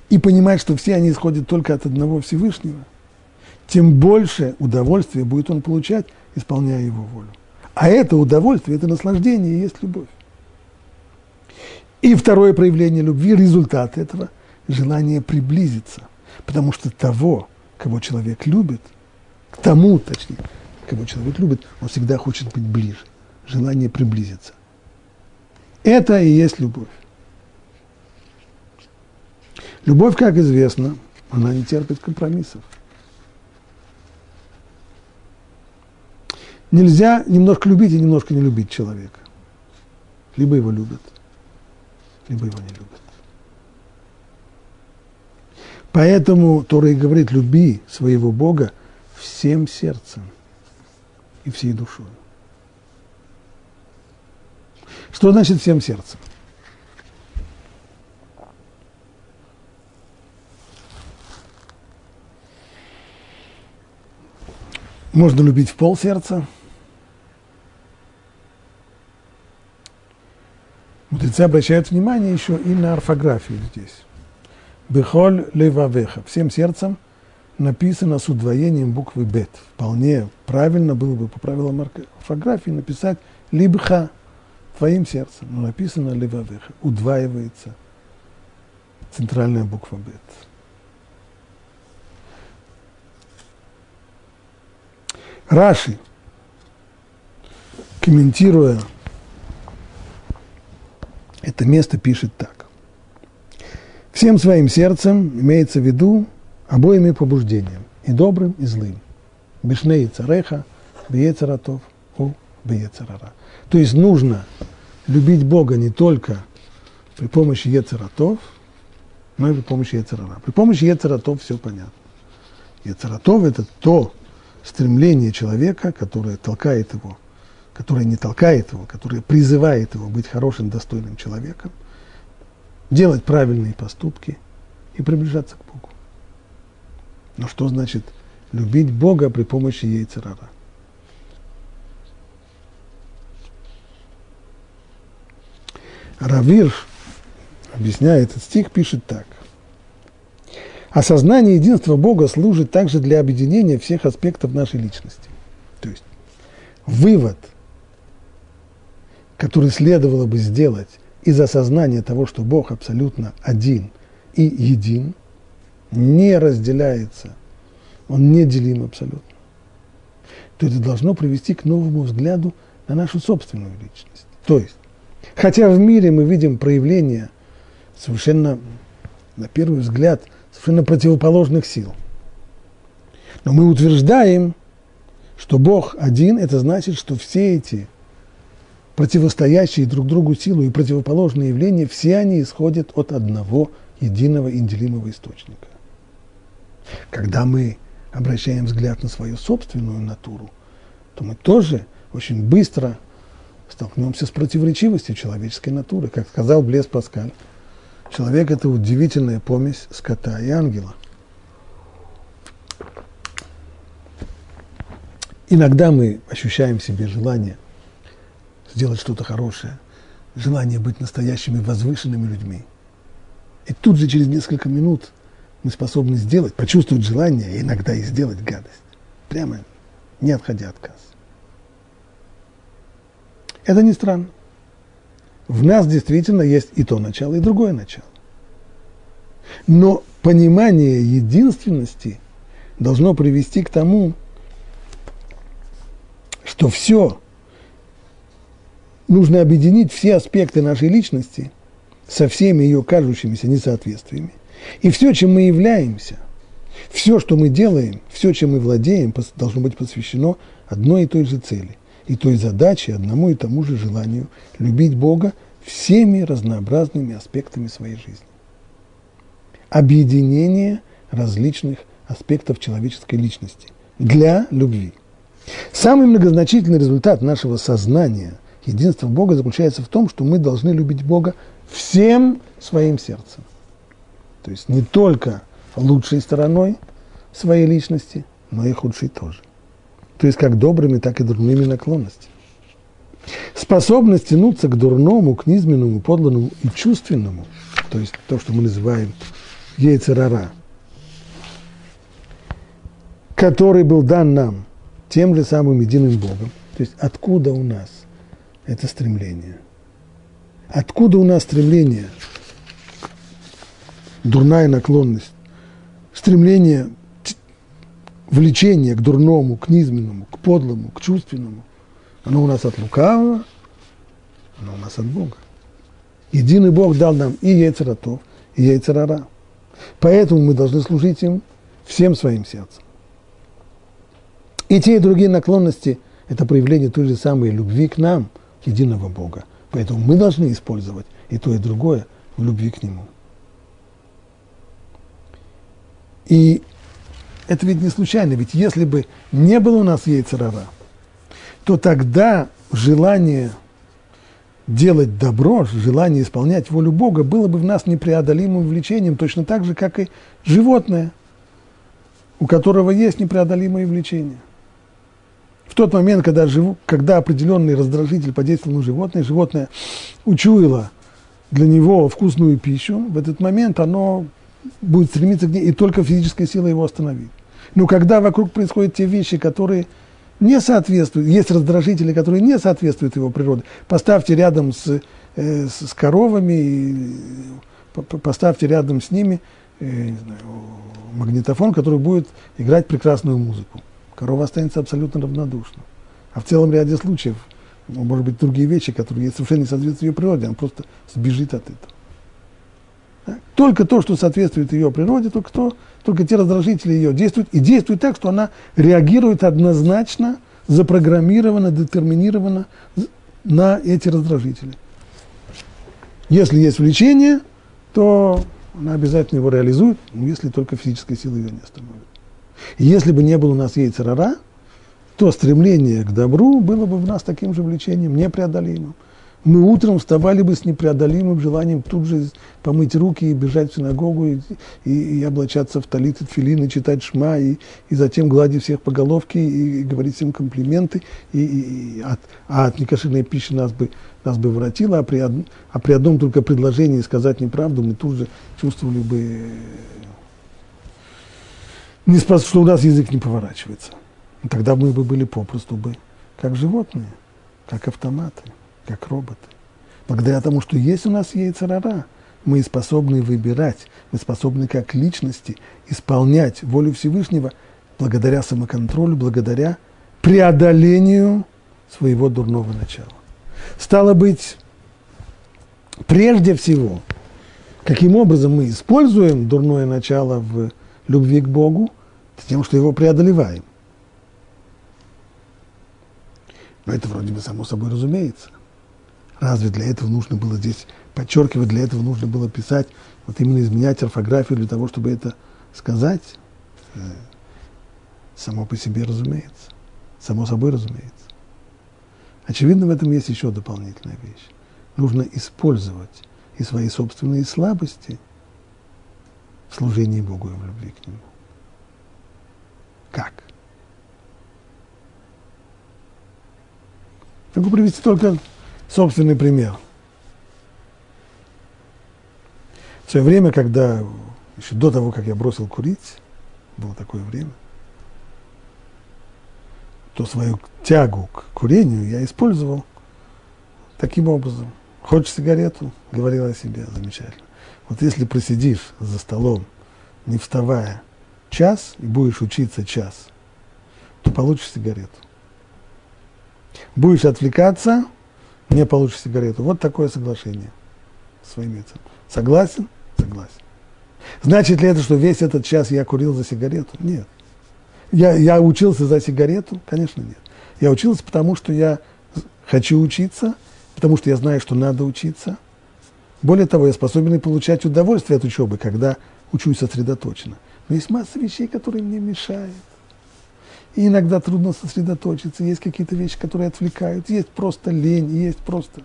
и понимать, что все они исходят только от одного Всевышнего, тем больше удовольствия будет он получать, исполняя его волю. А это удовольствие, это наслаждение и есть любовь. И второе проявление любви, результат этого – желание приблизиться. Потому что того, кого человек любит – тому, точнее, кого человек любит, он всегда хочет быть ближе, желание приблизиться. Это и есть любовь. Любовь, как известно, она не терпит компромиссов. Нельзя немножко любить и немножко не любить человека. Либо его любят, либо его не любят. Поэтому Тора и говорит, люби своего Бога всем сердцем и всей душой. Что значит всем сердцем? Можно любить в пол сердца. Мудрецы обращают внимание еще и на орфографию здесь. Бехоль левавеха. Всем сердцем написано с удвоением буквы бет. Вполне правильно было бы по правилам орфографии написать либха твоим сердцем. Но написано левавеха. Удваивается центральная буква бет. Раши, комментируя это место, пишет так. Всем своим сердцем имеется в виду обоими побуждением, и добрым, и злым. Бешней цареха, бьецаратов, у бьецарара. То есть нужно любить Бога не только при помощи ецаратов, но и при помощи ецарара. При помощи ецаратов все понятно. Ецаратов – это то стремление человека, которое толкает его, которое не толкает его, которое призывает его быть хорошим, достойным человеком, делать правильные поступки и приближаться к Богу. Но что значит любить Бога при помощи яйцерара? Равир, объясняя этот стих, пишет так. Осознание единства Бога служит также для объединения всех аспектов нашей личности. То есть вывод, который следовало бы сделать из осознания того, что Бог абсолютно один и един, не разделяется, он неделим абсолютно, то это должно привести к новому взгляду на нашу собственную личность. То есть, хотя в мире мы видим проявление совершенно, на первый взгляд, совершенно противоположных сил. Но мы утверждаем, что Бог один, это значит, что все эти противостоящие друг другу силу и противоположные явления, все они исходят от одного единого инделимого источника. Когда мы обращаем взгляд на свою собственную натуру, то мы тоже очень быстро столкнемся с противоречивостью человеческой натуры. Как сказал Блес Паскаль, человек – это удивительная помесь скота и ангела. Иногда мы ощущаем в себе желание – сделать что-то хорошее, желание быть настоящими возвышенными людьми. И тут же через несколько минут мы способны сделать, почувствовать желание, иногда и сделать гадость. Прямо не отходя от касс. Это не странно. В нас действительно есть и то начало, и другое начало. Но понимание единственности должно привести к тому, что все, нужно объединить все аспекты нашей личности со всеми ее кажущимися несоответствиями. И все, чем мы являемся, все, что мы делаем, все, чем мы владеем, должно быть посвящено одной и той же цели, и той задаче, одному и тому же желанию любить Бога всеми разнообразными аспектами своей жизни. Объединение различных аспектов человеческой личности для любви. Самый многозначительный результат нашего сознания – Единство Бога заключается в том, что мы должны любить Бога всем своим сердцем. То есть не только лучшей стороной своей личности, но и худшей тоже. То есть как добрыми, так и дурными наклонностями. Способность тянуться к дурному, к низменному, подлому и чувственному, то есть то, что мы называем яйцерара, который был дан нам тем же самым единым Богом. То есть откуда у нас это стремление. Откуда у нас стремление? Дурная наклонность. Стремление, влечение к дурному, к низменному, к подлому, к чувственному. Оно у нас от лукавого, оно у нас от Бога. Единый Бог дал нам и яйцератов, и яйцерара. Поэтому мы должны служить им всем своим сердцем. И те, и другие наклонности – это проявление той же самой любви к нам, единого Бога. Поэтому мы должны использовать и то, и другое в любви к Нему. И это ведь не случайно, ведь если бы не было у нас яйцерара, то тогда желание делать добро, желание исполнять волю Бога было бы в нас непреодолимым влечением, точно так же, как и животное, у которого есть непреодолимое влечение. В тот момент, когда, живу, когда определенный раздражитель подействовал на животное, животное учуяло для него вкусную пищу, в этот момент оно будет стремиться к ней, и только физическая сила его остановит. Но когда вокруг происходят те вещи, которые не соответствуют, есть раздражители, которые не соответствуют его природе, поставьте рядом с, э, с, коровами, и, поставьте рядом с ними э, не знаю, магнитофон, который будет играть прекрасную музыку. Корова останется абсолютно равнодушна. А в целом ряде случаев, может быть, другие вещи, которые совершенно не соответствуют ее природе, она просто сбежит от этого. Только то, что соответствует ее природе, только, то, только те раздражители ее действуют. И действуют так, что она реагирует однозначно, запрограммирована, детерминирована на эти раздражители. Если есть влечение, то она обязательно его реализует, если только физическая сила ее не остановит. И если бы не было у нас яйцерара, то стремление к добру было бы в нас таким же влечением, непреодолимым мы утром вставали бы с непреодолимым желанием тут же помыть руки и бежать в синагогу, и, и, и облачаться в талит и тфилин, и читать шма, и, и затем гладить всех по головке, и, и говорить всем комплименты, и, и, и от, а от некошерной пищи нас бы, нас бы воротило, а при, од, а при одном только предложении сказать неправду мы тут же чувствовали бы, не спас, что у нас язык не поворачивается. Тогда мы бы были попросту бы как животные, как автоматы как роботы. Благодаря тому, что есть у нас яйцерара, мы способны выбирать, мы способны как личности исполнять волю Всевышнего благодаря самоконтролю, благодаря преодолению своего дурного начала. Стало быть, прежде всего, каким образом мы используем дурное начало в любви к Богу, тем, что его преодолеваем. Но это вроде бы само собой разумеется. Разве для этого нужно было здесь подчеркивать, для этого нужно было писать, вот именно изменять орфографию для того, чтобы это сказать? Э, само по себе разумеется. Само собой разумеется. Очевидно, в этом есть еще дополнительная вещь. Нужно использовать и свои собственные слабости в служении Богу и в любви к Нему. Как? Могу привести только собственный пример. В свое время, когда, еще до того, как я бросил курить, было такое время, то свою тягу к курению я использовал таким образом. Хочешь сигарету? Говорил о себе, замечательно. Вот если просидишь за столом, не вставая, час, и будешь учиться час, то получишь сигарету. Будешь отвлекаться – не получишь сигарету. Вот такое соглашение с своим отцом. Согласен? Согласен. Значит ли это, что весь этот час я курил за сигарету? Нет. Я, я учился за сигарету? Конечно, нет. Я учился, потому что я хочу учиться, потому что я знаю, что надо учиться. Более того, я способен получать удовольствие от учебы, когда учусь сосредоточенно. Но есть масса вещей, которые мне мешают. И иногда трудно сосредоточиться, есть какие-то вещи, которые отвлекают, есть просто лень, есть просто...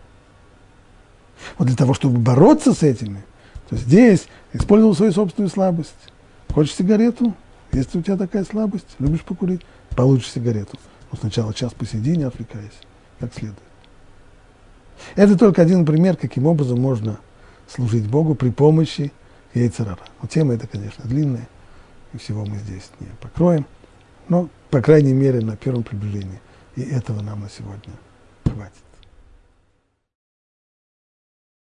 Вот для того, чтобы бороться с этими, то здесь использовал свою собственную слабость. Хочешь сигарету? Если у тебя такая слабость, любишь покурить, получишь сигарету. Но сначала час посиди, не отвлекайся, как следует. Это только один пример, каким образом можно служить Богу при помощи яйцерара. Но тема эта, конечно, длинная, и всего мы здесь не покроем. Но, по крайней мере, на первом приближении. И этого нам на сегодня хватит.